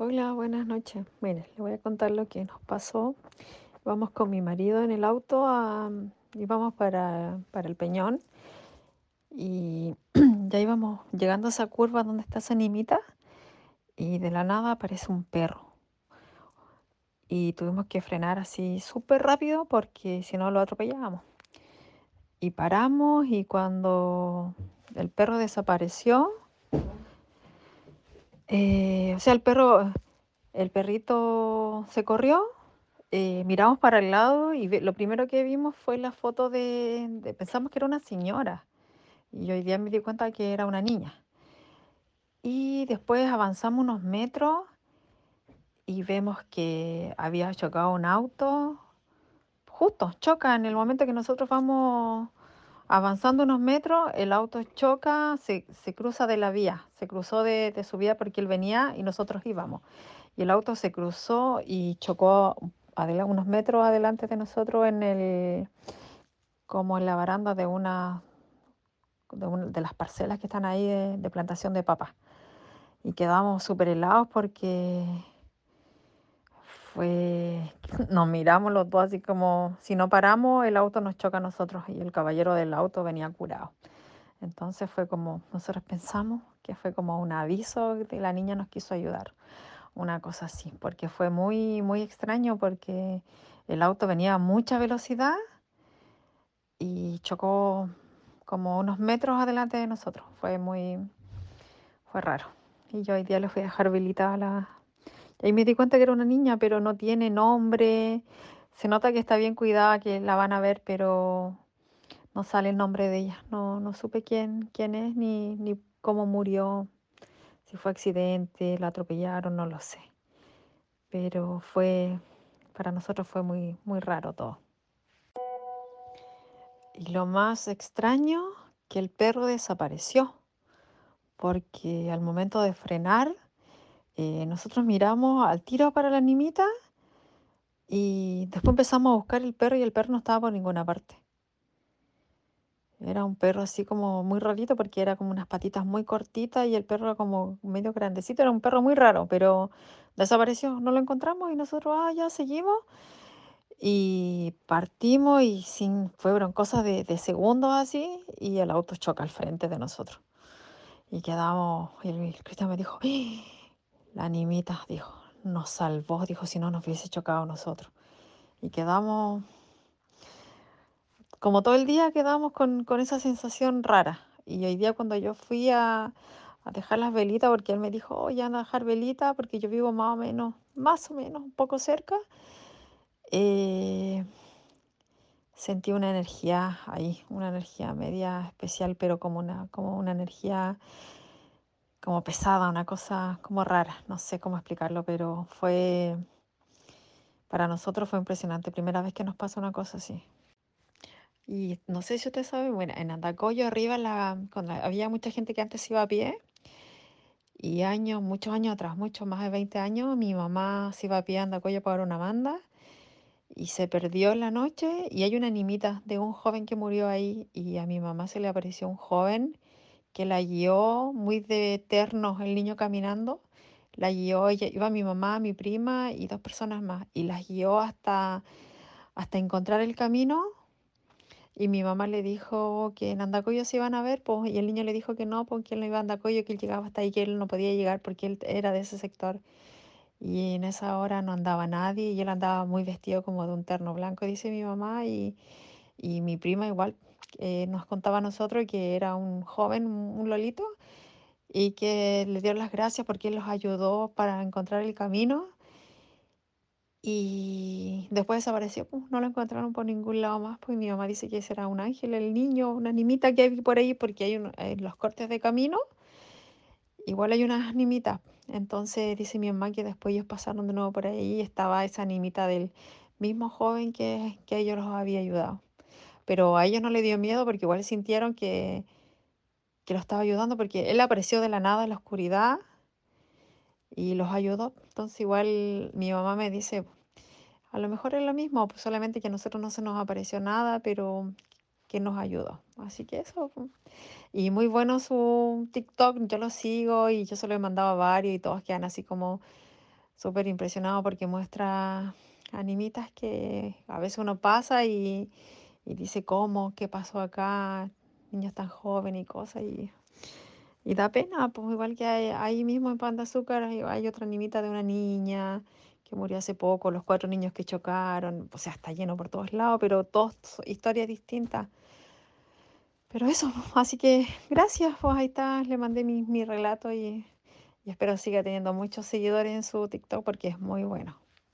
Hola, buenas noches. Mire, le voy a contar lo que nos pasó. Vamos con mi marido en el auto a, íbamos para, para el Peñón y ya íbamos llegando a esa curva donde está esa nimita y de la nada aparece un perro y tuvimos que frenar así súper rápido porque si no lo atropellábamos. Y paramos y cuando el perro desapareció, eh, o sea, el perro, el perrito se corrió eh, miramos para el lado y lo primero que vimos fue la foto de, de- pensamos que era una señora y hoy día me di cuenta que era una niña. Y después avanzamos unos metros y vemos que había chocado un auto. Justo, choca en el momento que nosotros vamos avanzando unos metros, el auto choca, se, se cruza de la vía, se cruzó de, su vía porque él venía y nosotros íbamos. Y el auto se cruzó y chocó unos metros adelante de nosotros en el, como en la baranda de una de, una- de las parcelas que están ahí de, de plantación de papas. Y quedamos súper helados porque fue, nos miramos los dos así como, si no paramos, el auto nos choca a nosotros y el caballero del auto venía curado. Entonces fue como, nosotros pensamos que fue como un aviso de la niña nos quiso ayudar, una cosa así, porque fue muy, muy extraño porque el auto venía a mucha velocidad y chocó como unos metros adelante de nosotros. Fue muy, fue raro. Y yo hoy día le fui a dejar habilitada la... Ahí me di cuenta que era una niña, pero no tiene nombre. Se nota que está bien cuidada, que la van a ver, pero no sale el nombre de ella. No, no supe quién, quién es ni, ni cómo murió. Si fue accidente, la atropellaron, no lo sé. Pero fue, para nosotros fue muy, muy raro todo. Y lo más extraño, que el perro desapareció. porque al momento de frenar, eh, nosotros miramos al tiro para la nimita y después empezamos a buscar el perro y el perro no estaba por ninguna parte. Era un perro así como muy rarito porque era como unas patitas muy cortitas y el perro como medio grandecito, era un perro muy raro, pero desapareció, no lo encontramos y nosotros, ah, ya seguimos y partimos y sin, fueron cosas de, de segundos así y el auto choca al frente de nosotros. Y quedamos, y el, el Cristian me dijo, "¡Ah!". La animita, dijo, nos salvó, dijo, si no nos hubiese chocado nosotros. Y quedamos, como todo el día, quedamos con, con esa sensación rara. Y hoy día cuando yo fui a, a dejar las velitas, porque él me dijo, oye, anda a dejar velitas, porque yo vivo más o menos, más o menos, un poco cerca, eh, sentí una energía ahí, una energía media especial, pero como una, como una energía como pesada, una cosa como rara, no sé cómo explicarlo, pero fue, para nosotros fue impresionante, primera vez que nos pasa una cosa así. Y no sé si usted sabe, bueno, en Andacollo arriba, la, cuando había mucha gente que antes iba a pie, y años, muchos años atrás, muchos más de 20 años, mi mamá se iba a pie a Andacollo para una banda y se perdió en la noche y hay una nimita de un joven que murió ahí y a mi mamá se le apareció un joven que la guió muy de eterno el niño caminando. La guió, iba mi mamá, mi prima y dos personas más y las guió hasta, hasta encontrar el camino y mi mamá le dijo que en Andacoyo se iban a ver, pues, y el niño le dijo que no, porque él no iba a Andacoyo, que él llegaba hasta ahí, que él no podía llegar porque él era de ese sector. Y en esa hora no andaba nadie y él andaba muy vestido como de un terno blanco, dice mi mamá, y, y mi prima igual nos contaba a nosotros que era un joven, un, lolito, y que le dio las gracias porque él los ayudó para encontrar el camino. Y después desapareció, pues no lo encontraron por ningún lado más, pues mi mamá dice que ese era un ángel, el niño, una nimita que hay por ahí, porque hay un- en los cortes de camino, igual hay unas nimitas. Entonces dice mi mamá que después ellos pasaron de nuevo por ahí y estaba esa nimita del mismo joven que, que ellos los había ayudado. Pero a ellos no le dio miedo porque igual sintieron que, que lo estaba ayudando porque él apareció de la nada en la oscuridad y los ayudó. Entonces igual mi mamá me dice, A lo mejor es lo mismo, pues solamente que a nosotros no se nos apareció nada, pero que nos ayudó. Así que eso. Y muy bueno su TikTok, yo lo sigo y yo se lo he mandado a varios y todos quedan así como súper impresionado porque muestra animitas que a veces uno pasa y, y dice, ¿cómo? ¿Qué pasó acá? Niños tan jóvenes y cosas. Y, y da pena, pues igual que hay- ahí mismo en Pan de Azúcar hay, otra animita de una niña que murió hace poco, los cuatro niños que chocaron, o sea, está lleno por todos lados, pero todas historias distintas. Pero eso, así que gracias, pues ahí está, le mandé mi, mi relato y, y espero siga teniendo muchos seguidores en su TikTok porque es muy bueno.